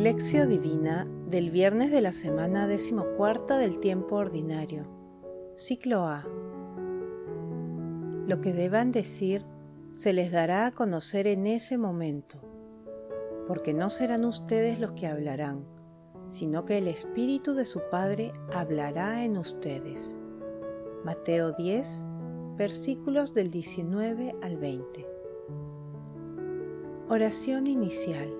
Lección Divina del viernes de la semana decimocuarta del tiempo ordinario. Ciclo A. Lo que deban decir se les dará a conocer en ese momento, porque no serán ustedes los que hablarán, sino que el Espíritu de su Padre hablará en ustedes. Mateo 10, versículos del 19 al 20. Oración inicial.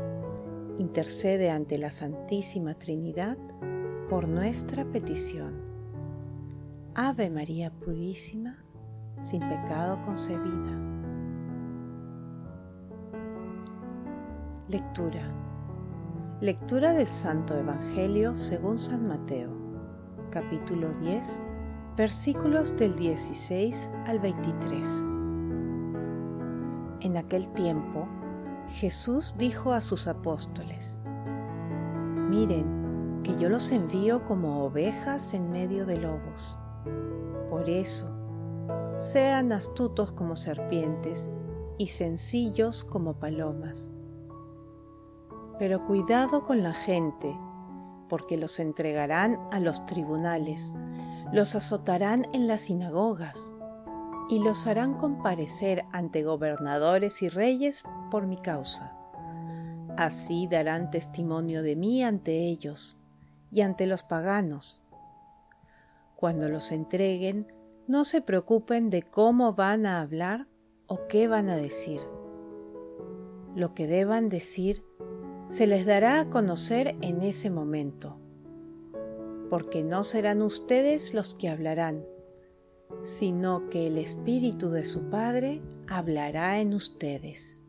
intercede ante la Santísima Trinidad por nuestra petición. Ave María Purísima, sin pecado concebida. Lectura. Lectura del Santo Evangelio según San Mateo, capítulo 10, versículos del 16 al 23. En aquel tiempo, Jesús dijo a sus apóstoles, Miren, que yo los envío como ovejas en medio de lobos. Por eso, sean astutos como serpientes y sencillos como palomas. Pero cuidado con la gente, porque los entregarán a los tribunales, los azotarán en las sinagogas y los harán comparecer ante gobernadores y reyes por mi causa. Así darán testimonio de mí ante ellos y ante los paganos. Cuando los entreguen, no se preocupen de cómo van a hablar o qué van a decir. Lo que deban decir se les dará a conocer en ese momento, porque no serán ustedes los que hablarán, sino que el Espíritu de su Padre hablará en ustedes.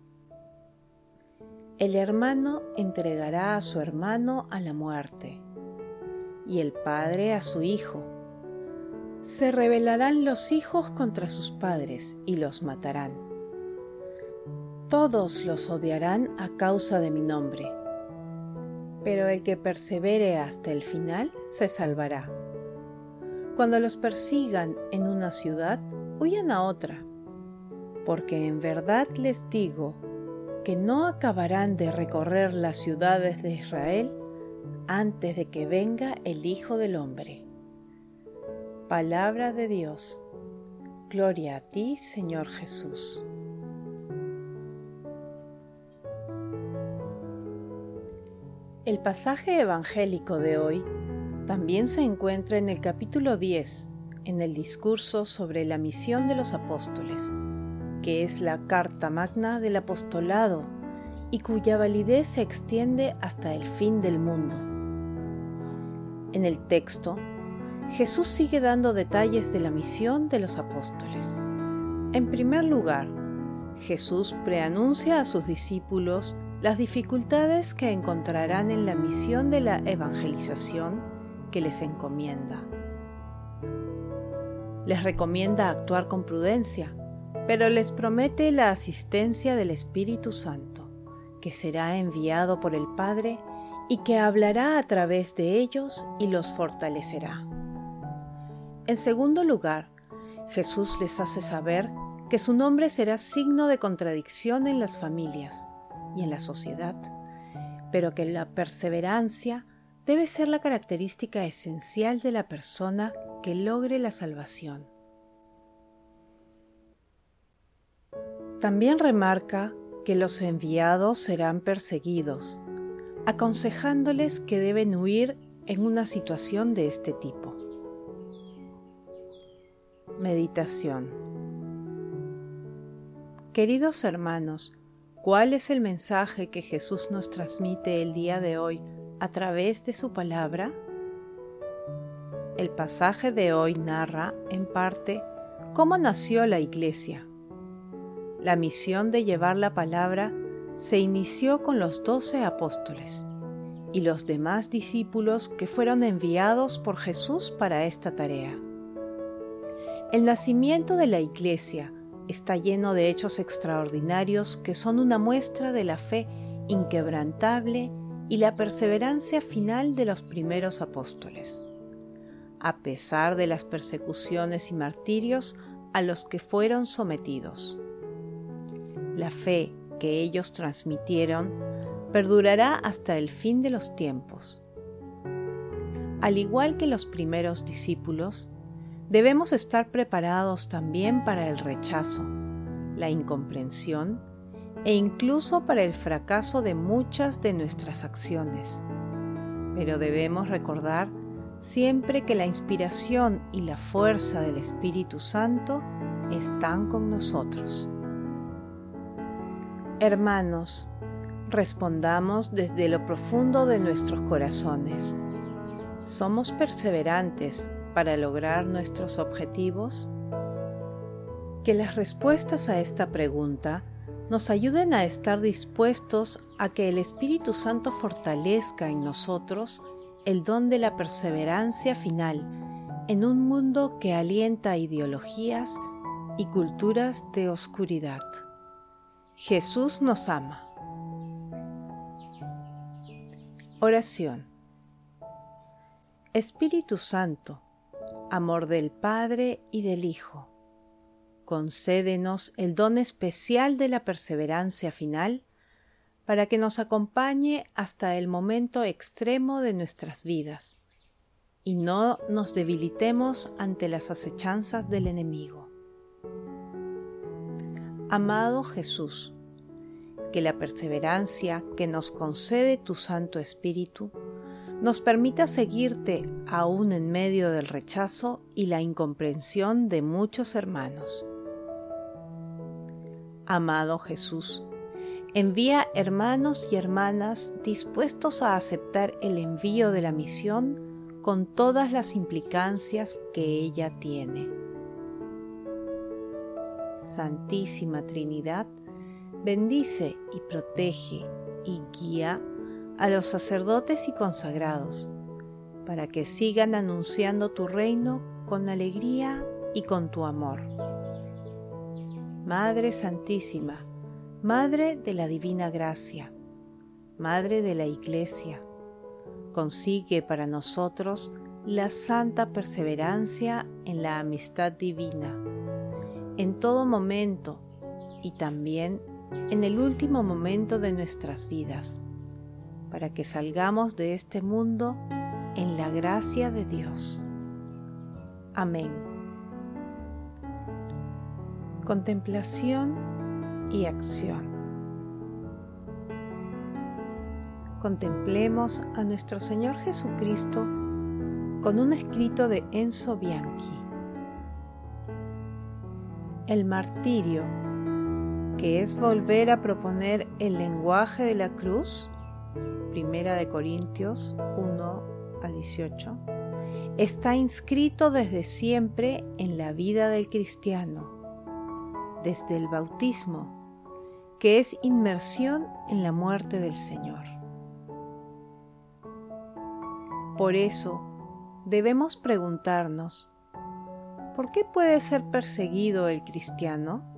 El hermano entregará a su hermano a la muerte, y el padre a su hijo. Se rebelarán los hijos contra sus padres y los matarán. Todos los odiarán a causa de mi nombre, pero el que persevere hasta el final se salvará. Cuando los persigan en una ciudad, huyan a otra, porque en verdad les digo que no acabarán de recorrer las ciudades de Israel antes de que venga el Hijo del Hombre. Palabra de Dios. Gloria a ti, Señor Jesús. El pasaje evangélico de hoy también se encuentra en el capítulo 10, en el discurso sobre la misión de los apóstoles, que es la carta magna del apostolado y cuya validez se extiende hasta el fin del mundo. En el texto, Jesús sigue dando detalles de la misión de los apóstoles. En primer lugar, Jesús preanuncia a sus discípulos las dificultades que encontrarán en la misión de la evangelización que les encomienda. Les recomienda actuar con prudencia, pero les promete la asistencia del Espíritu Santo, que será enviado por el Padre y que hablará a través de ellos y los fortalecerá. En segundo lugar, Jesús les hace saber que su nombre será signo de contradicción en las familias y en la sociedad, pero que la perseverancia debe ser la característica esencial de la persona que logre la salvación. También remarca que los enviados serán perseguidos, aconsejándoles que deben huir en una situación de este tipo. Meditación Queridos hermanos, ¿cuál es el mensaje que Jesús nos transmite el día de hoy a través de su palabra? El pasaje de hoy narra, en parte, cómo nació la Iglesia. La misión de llevar la palabra se inició con los doce apóstoles y los demás discípulos que fueron enviados por Jesús para esta tarea. El nacimiento de la Iglesia está lleno de hechos extraordinarios que son una muestra de la fe inquebrantable y la perseverancia final de los primeros apóstoles, a pesar de las persecuciones y martirios a los que fueron sometidos. La fe que ellos transmitieron perdurará hasta el fin de los tiempos. Al igual que los primeros discípulos, debemos estar preparados también para el rechazo, la incomprensión e incluso para el fracaso de muchas de nuestras acciones. Pero debemos recordar siempre que la inspiración y la fuerza del Espíritu Santo están con nosotros. Hermanos, respondamos desde lo profundo de nuestros corazones. ¿Somos perseverantes para lograr nuestros objetivos? Que las respuestas a esta pregunta nos ayuden a estar dispuestos a que el Espíritu Santo fortalezca en nosotros el don de la perseverancia final en un mundo que alienta ideologías y culturas de oscuridad. Jesús nos ama. Oración. Espíritu Santo, amor del Padre y del Hijo, concédenos el don especial de la perseverancia final para que nos acompañe hasta el momento extremo de nuestras vidas y no nos debilitemos ante las acechanzas del enemigo. Amado Jesús, que la perseverancia que nos concede tu Santo Espíritu nos permita seguirte aún en medio del rechazo y la incomprensión de muchos hermanos. Amado Jesús, envía hermanos y hermanas dispuestos a aceptar el envío de la misión con todas las implicancias que ella tiene. Santísima Trinidad, bendice y protege y guía a los sacerdotes y consagrados, para que sigan anunciando tu reino con alegría y con tu amor. Madre Santísima, Madre de la Divina Gracia, Madre de la Iglesia, consigue para nosotros la santa perseverancia en la amistad divina, en todo momento y también en el último momento de nuestras vidas, para que salgamos de este mundo en la gracia de Dios. Amén. Contemplación y acción. Contemplemos a nuestro Señor Jesucristo con un escrito de Enzo Bianchi. El martirio que es volver a proponer el lenguaje de la cruz, Primera de Corintios 1 a 18, está inscrito desde siempre en la vida del cristiano, desde el bautismo, que es inmersión en la muerte del Señor. Por eso, debemos preguntarnos, ¿por qué puede ser perseguido el cristiano?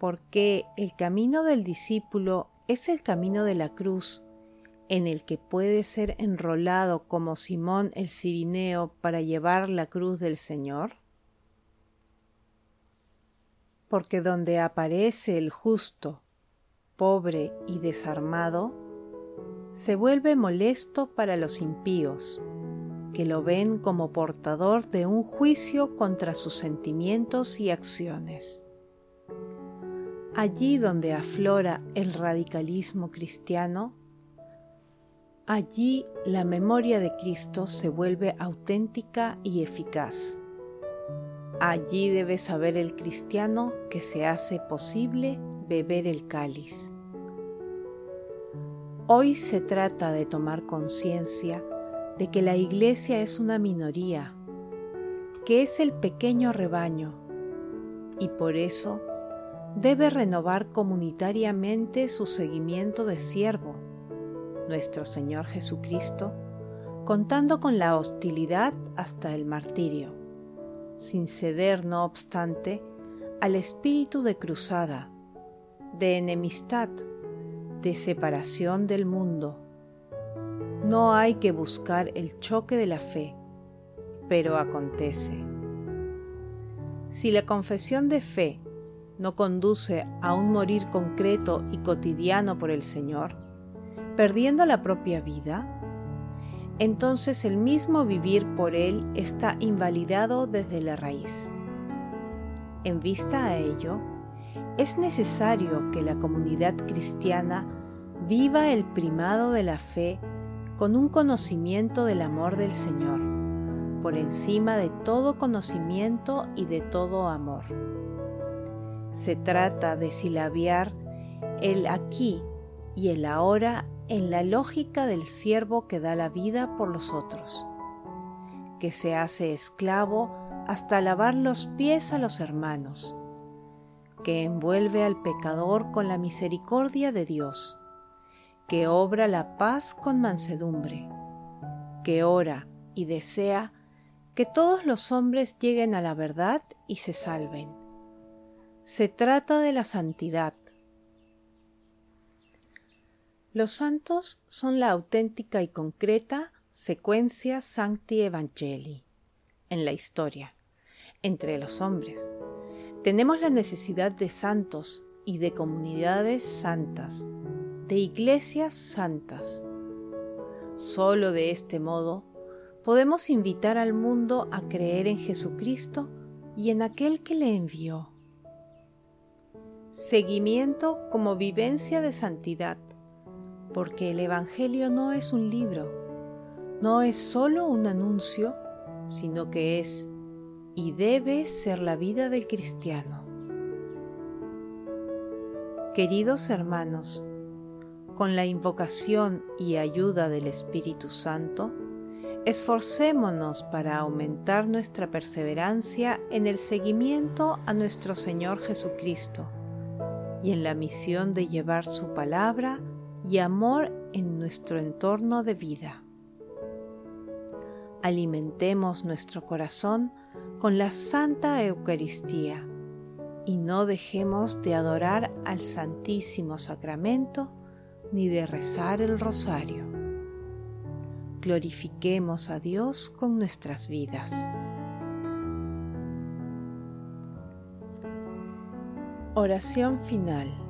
porque el camino del discípulo es el camino de la cruz, en el que puede ser enrolado como Simón el Cirineo para llevar la cruz del Señor? Porque donde aparece el justo, pobre y desarmado, se vuelve molesto para los impíos, que lo ven como portador de un juicio contra sus sentimientos y acciones. Allí donde aflora el radicalismo cristiano, allí la memoria de Cristo se vuelve auténtica y eficaz. Allí debe saber el cristiano que se hace posible beber el cáliz. Hoy se trata de tomar conciencia de que la iglesia es una minoría, que es el pequeño rebaño, y por eso debe renovar comunitariamente su seguimiento de siervo, nuestro Señor Jesucristo, contando con la hostilidad hasta el martirio, sin ceder, no obstante, al espíritu de cruzada, de enemistad, de separación del mundo. No hay que buscar el choque de la fe, pero acontece. Si la confesión de fe no conduce a un morir concreto y cotidiano por el Señor, perdiendo la propia vida, entonces el mismo vivir por Él está invalidado desde la raíz. En vista a ello, es necesario que la comunidad cristiana viva el primado de la fe con un conocimiento del amor del Señor, por encima de todo conocimiento y de todo amor. Se trata de silabiar el aquí y el ahora en la lógica del siervo que da la vida por los otros, que se hace esclavo hasta lavar los pies a los hermanos, que envuelve al pecador con la misericordia de Dios, que obra la paz con mansedumbre, que ora y desea que todos los hombres lleguen a la verdad y se salven. Se trata de la santidad. Los santos son la auténtica y concreta secuencia Sancti Evangelii en la historia, entre los hombres. Tenemos la necesidad de santos y de comunidades santas, de iglesias santas. Solo de este modo podemos invitar al mundo a creer en Jesucristo y en aquel que le envió. Seguimiento como vivencia de santidad, porque el Evangelio no es un libro, no es solo un anuncio, sino que es y debe ser la vida del cristiano. Queridos hermanos, con la invocación y ayuda del Espíritu Santo, esforcémonos para aumentar nuestra perseverancia en el seguimiento a nuestro Señor Jesucristo y en la misión de llevar su palabra y amor en nuestro entorno de vida. Alimentemos nuestro corazón con la Santa Eucaristía y no dejemos de adorar al Santísimo Sacramento ni de rezar el rosario. Glorifiquemos a Dios con nuestras vidas. Oración final.